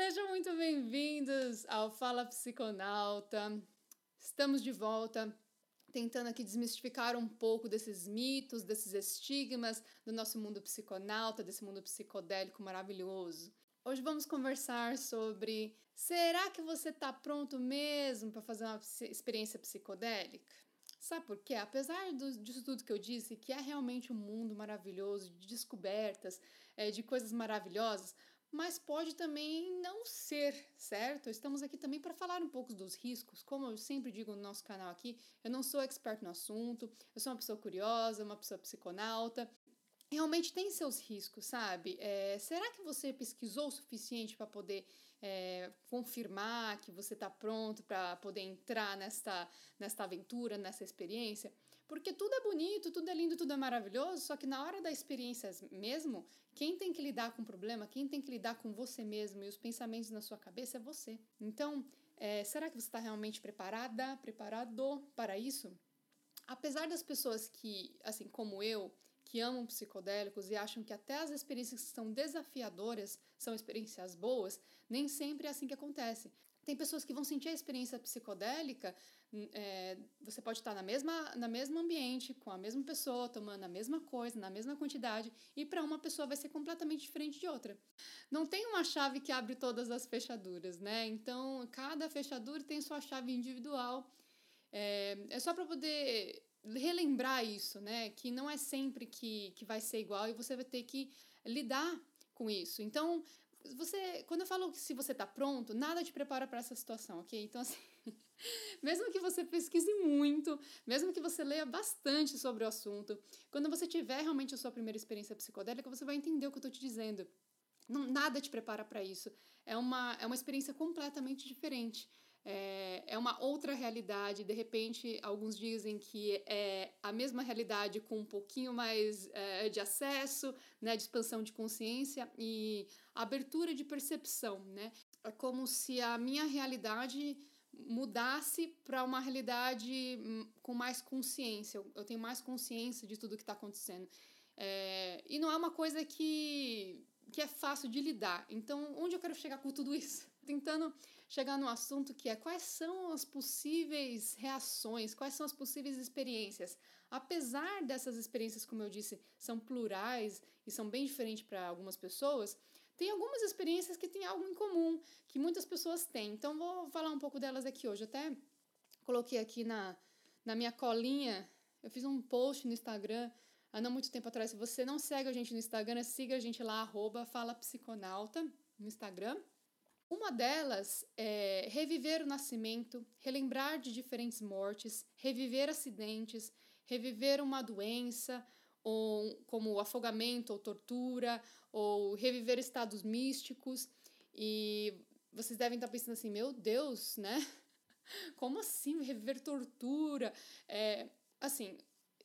Sejam muito bem-vindos ao Fala Psiconauta. Estamos de volta tentando aqui desmistificar um pouco desses mitos, desses estigmas do nosso mundo psiconauta, desse mundo psicodélico maravilhoso. Hoje vamos conversar sobre será que você está pronto mesmo para fazer uma experiência psicodélica? Sabe por quê? Apesar do, disso tudo que eu disse, que é realmente um mundo maravilhoso de descobertas, é, de coisas maravilhosas, mas pode também não ser, certo? Estamos aqui também para falar um pouco dos riscos. Como eu sempre digo no nosso canal aqui, eu não sou expert no assunto, eu sou uma pessoa curiosa, uma pessoa psiconauta. Realmente tem seus riscos, sabe? É, será que você pesquisou o suficiente para poder é, confirmar que você está pronto para poder entrar nesta, nesta aventura, nessa experiência? Porque tudo é bonito, tudo é lindo, tudo é maravilhoso, só que na hora da experiência mesmo, quem tem que lidar com o problema, quem tem que lidar com você mesmo e os pensamentos na sua cabeça é você. Então, é, será que você está realmente preparada, preparado para isso? Apesar das pessoas que, assim como eu, que amam psicodélicos e acham que até as experiências que são desafiadoras são experiências boas, nem sempre é assim que acontece. Tem pessoas que vão sentir a experiência psicodélica, hum, é, você pode estar na mesma, na mesmo ambiente, com a mesma pessoa, tomando a mesma coisa, na mesma quantidade, e para uma pessoa vai ser completamente diferente de outra. Não tem uma chave que abre todas as fechaduras, né? Então, cada fechadura tem sua chave individual. É, é só para poder relembrar isso, né? Que não é sempre que, que vai ser igual e você vai ter que lidar com isso. Então, você, quando eu falo que se você está pronto, nada te prepara para essa situação, ok? Então, assim, mesmo que você pesquise muito, mesmo que você leia bastante sobre o assunto, quando você tiver realmente a sua primeira experiência psicodélica, você vai entender o que eu estou te dizendo. Não, nada te prepara para isso. É uma, é uma experiência completamente diferente é, é uma outra realidade. De repente, alguns dizem que é a mesma realidade com um pouquinho mais é, de acesso, né, de expansão de consciência e abertura de percepção. Né? É como se a minha realidade mudasse para uma realidade hum, com mais consciência. Eu tenho mais consciência de tudo que está acontecendo. É, e não é uma coisa que, que é fácil de lidar. Então, onde eu quero chegar com tudo isso? tentando chegar no assunto que é quais são as possíveis reações, quais são as possíveis experiências. Apesar dessas experiências, como eu disse, são plurais e são bem diferentes para algumas pessoas, tem algumas experiências que têm algo em comum, que muitas pessoas têm. Então, vou falar um pouco delas aqui hoje. Até coloquei aqui na, na minha colinha, eu fiz um post no Instagram há não muito tempo atrás. Se você não segue a gente no Instagram, siga a gente lá, arroba Fala Psiconauta, no Instagram. Uma delas é reviver o nascimento, relembrar de diferentes mortes, reviver acidentes, reviver uma doença, ou como afogamento ou tortura, ou reviver estados místicos. E vocês devem estar pensando assim, meu Deus, né? Como assim reviver tortura? É, assim,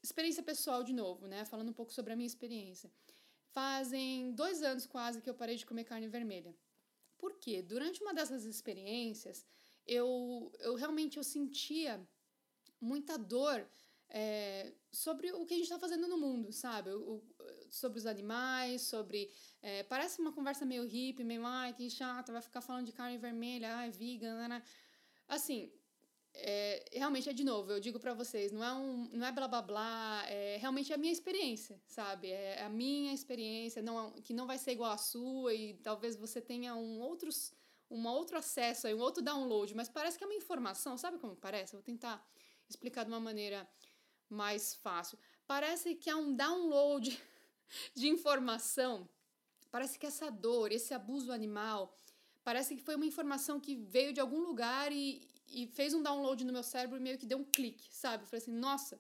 experiência pessoal de novo, né? Falando um pouco sobre a minha experiência. Fazem dois anos quase que eu parei de comer carne vermelha. Porque durante uma dessas experiências, eu, eu realmente eu sentia muita dor é, sobre o que a gente está fazendo no mundo, sabe? O, sobre os animais, sobre. É, parece uma conversa meio hippie, meio, ai, que chata, vai ficar falando de carne vermelha, ai, vegan, né? né. Assim, é, realmente é de novo, eu digo para vocês, não é um, não é blá blá blá, é realmente a minha experiência, sabe? É a minha experiência, não que não vai ser igual à sua e talvez você tenha um outros um outro acesso um outro download, mas parece que é uma informação, sabe como parece? Vou tentar explicar de uma maneira mais fácil. Parece que é um download de informação. Parece que essa dor, esse abuso animal, parece que foi uma informação que veio de algum lugar e, e fez um download no meu cérebro e meio que deu um clique, sabe? Eu falei assim, nossa,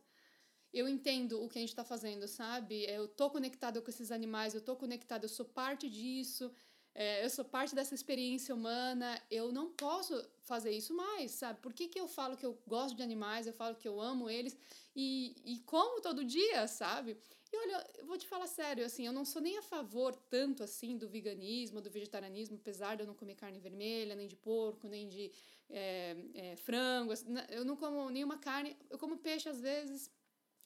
eu entendo o que a gente está fazendo, sabe? Eu tô conectada com esses animais, eu tô conectada, eu sou parte disso, é, eu sou parte dessa experiência humana, eu não posso fazer isso mais, sabe? Por que, que eu falo que eu gosto de animais, eu falo que eu amo eles e, e como todo dia, sabe? E olha, eu vou te falar sério, assim, eu não sou nem a favor tanto assim do veganismo, do vegetarianismo, apesar de eu não comer carne vermelha, nem de porco, nem de é, é, frango, eu não como nenhuma carne, eu como peixe às vezes,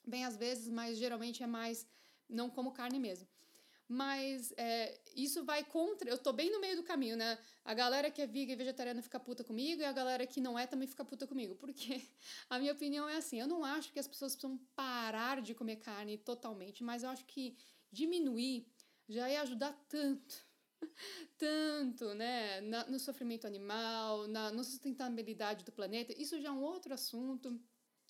bem às vezes, mas geralmente é mais, não como carne mesmo. Mas é, isso vai contra. Eu tô bem no meio do caminho, né? A galera que é vegan e vegetariana fica puta comigo e a galera que não é também fica puta comigo. Porque a minha opinião é assim: eu não acho que as pessoas precisam parar de comer carne totalmente, mas eu acho que diminuir já ia ajudar tanto. tanto, né, na, no sofrimento animal, na, na sustentabilidade do planeta. Isso já é um outro assunto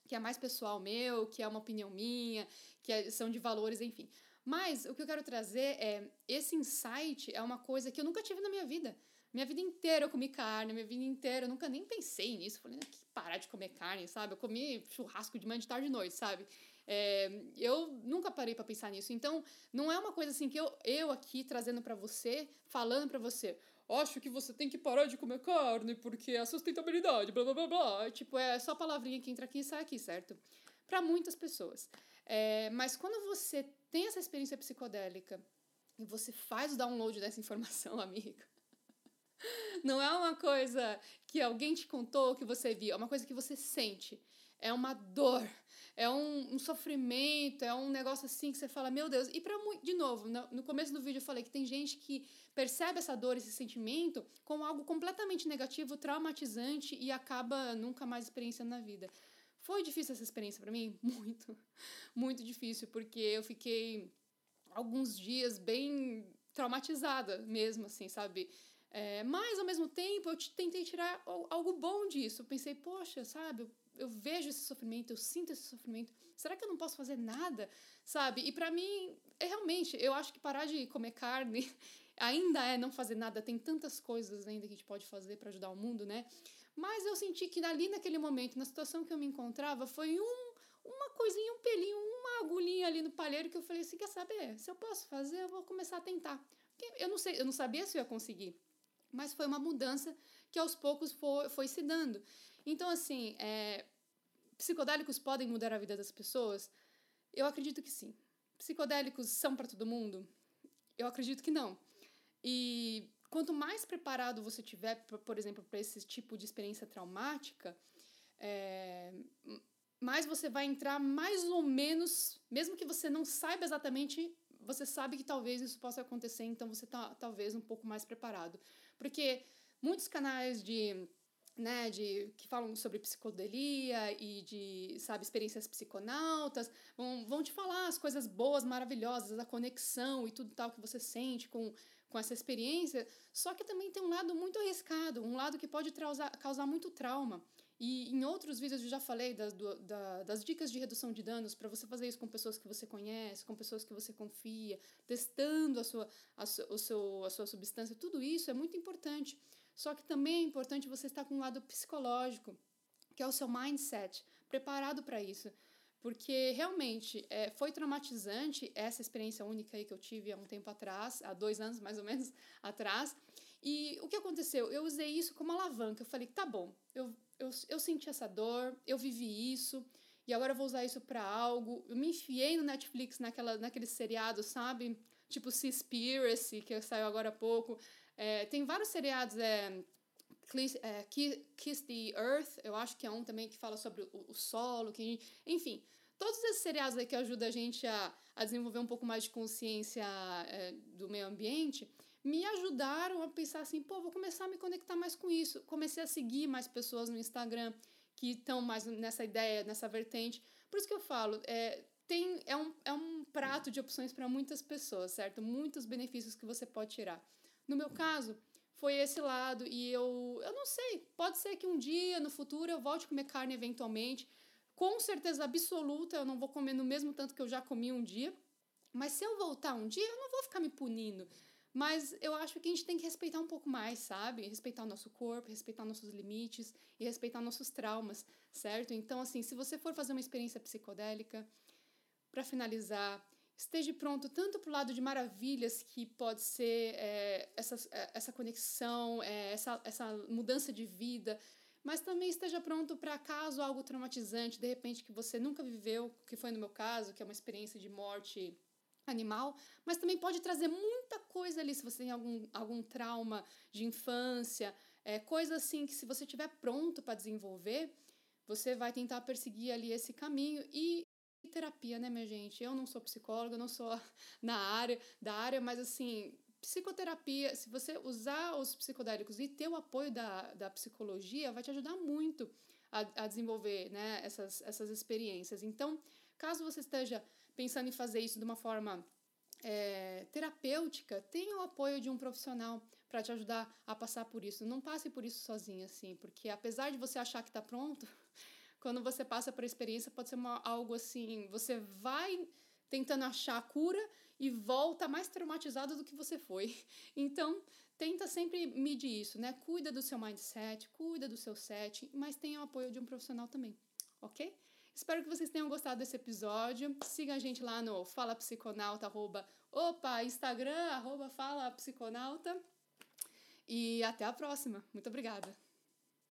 que é mais pessoal meu, que é uma opinião minha, que é, são de valores, enfim. Mas o que eu quero trazer é esse insight é uma coisa que eu nunca tive na minha vida. Minha vida inteira eu comi carne, minha vida inteira eu nunca nem pensei nisso. Falei, que parar de comer carne, sabe? Eu comi churrasco de manhã, de tarde e noite, sabe? É, eu nunca parei para pensar nisso. Então, não é uma coisa assim que eu, eu aqui trazendo para você, falando para você, acho que você tem que parar de comer carne porque é a sustentabilidade, blá blá blá blá. Tipo, é só palavrinha que entra aqui e sai aqui, certo? Para muitas pessoas. É, mas quando você tem essa experiência psicodélica e você faz o download dessa informação, amigo, não é uma coisa que alguém te contou, que você viu, é uma coisa que você sente. É uma dor, é um, um sofrimento, é um negócio assim que você fala, meu Deus. E para de novo, no, no começo do vídeo eu falei que tem gente que percebe essa dor, esse sentimento, como algo completamente negativo, traumatizante e acaba nunca mais experienciando na vida. Foi difícil essa experiência para mim? Muito. Muito difícil, porque eu fiquei alguns dias bem traumatizada mesmo, assim, sabe? É, mas, ao mesmo tempo, eu tentei tirar algo bom disso. Eu pensei, poxa, sabe? Eu, eu vejo esse sofrimento, eu sinto esse sofrimento. Será que eu não posso fazer nada? Sabe? E para mim, é realmente, eu acho que parar de comer carne ainda é não fazer nada. Tem tantas coisas ainda que a gente pode fazer para ajudar o mundo, né? Mas eu senti que ali naquele momento, na situação que eu me encontrava, foi um, uma coisinha, um pelinho, uma agulhinha ali no palheiro que eu falei assim, quer saber? Se eu posso fazer, eu vou começar a tentar. Porque eu não sei, eu não sabia se eu ia conseguir. Mas foi uma mudança que aos poucos foi, foi se dando. Então, assim, é, psicodélicos podem mudar a vida das pessoas? Eu acredito que sim. Psicodélicos são para todo mundo? Eu acredito que não. E quanto mais preparado você tiver, por exemplo, para esse tipo de experiência traumática, é, mais você vai entrar mais ou menos, mesmo que você não saiba exatamente, você sabe que talvez isso possa acontecer, então você está talvez um pouco mais preparado. Porque muitos canais de né, de que falam sobre psicodelia e de, sabe, experiências psiconautas, vão, vão te falar as coisas boas, maravilhosas, a conexão e tudo tal que você sente com com essa experiência, só que também tem um lado muito arriscado, um lado que pode causar, causar muito trauma. E em outros vídeos eu já falei das, do, da, das dicas de redução de danos para você fazer isso com pessoas que você conhece, com pessoas que você confia, testando a sua, a, o seu, a sua substância. Tudo isso é muito importante. Só que também é importante você estar com um lado psicológico, que é o seu mindset, preparado para isso. Porque realmente é, foi traumatizante essa experiência única aí que eu tive há um tempo atrás, há dois anos mais ou menos atrás. E o que aconteceu? Eu usei isso como alavanca. Eu falei, tá bom, eu, eu, eu senti essa dor, eu vivi isso, e agora eu vou usar isso para algo. Eu me enfiei no Netflix naquela, naquele seriado, sabe? Tipo Seaspiracy, que saiu agora há pouco. É, tem vários seriados, é, Kiss the Earth, eu acho que é um também que fala sobre o, o solo, que, enfim, todos esses seriados aí que ajudam a gente a, a desenvolver um pouco mais de consciência é, do meio ambiente, me ajudaram a pensar assim, pô, vou começar a me conectar mais com isso. Comecei a seguir mais pessoas no Instagram que estão mais nessa ideia, nessa vertente. Por isso que eu falo, é, tem, é, um, é um prato de opções para muitas pessoas, certo? Muitos benefícios que você pode tirar. No meu caso, foi esse lado. E eu, eu não sei, pode ser que um dia, no futuro, eu volte a comer carne eventualmente. Com certeza absoluta, eu não vou comer no mesmo tanto que eu já comi um dia. Mas se eu voltar um dia, eu não vou ficar me punindo. Mas eu acho que a gente tem que respeitar um pouco mais, sabe? Respeitar o nosso corpo, respeitar nossos limites e respeitar nossos traumas, certo? Então, assim, se você for fazer uma experiência psicodélica, para finalizar, esteja pronto tanto para o lado de maravilhas que pode ser é, essa, é, essa conexão, é, essa, essa mudança de vida, mas também esteja pronto para caso algo traumatizante, de repente que você nunca viveu, que foi no meu caso, que é uma experiência de morte animal, mas também pode trazer muita coisa ali se você tem algum, algum trauma de infância, é, coisa assim que se você estiver pronto para desenvolver, você vai tentar perseguir ali esse caminho e terapia, né, minha gente? Eu não sou psicóloga, não sou na área da área, mas assim, psicoterapia, se você usar os psicodélicos e ter o apoio da, da psicologia, vai te ajudar muito a, a desenvolver né, essas, essas experiências. Então, caso você esteja pensando em fazer isso de uma forma é, terapêutica, tenha o apoio de um profissional para te ajudar a passar por isso. Não passe por isso sozinho, assim, porque apesar de você achar que está pronto, quando você passa por experiência, pode ser uma, algo assim, você vai tentando achar a cura e volta mais traumatizado do que você foi. Então, tenta sempre medir isso, né? Cuida do seu mindset, cuida do seu set, mas tenha o apoio de um profissional também, ok? Espero que vocês tenham gostado desse episódio. Siga a gente lá no Fala Psiconauta, arroba, opa, Instagram, arroba Fala Psiconauta. E até a próxima. Muito obrigada.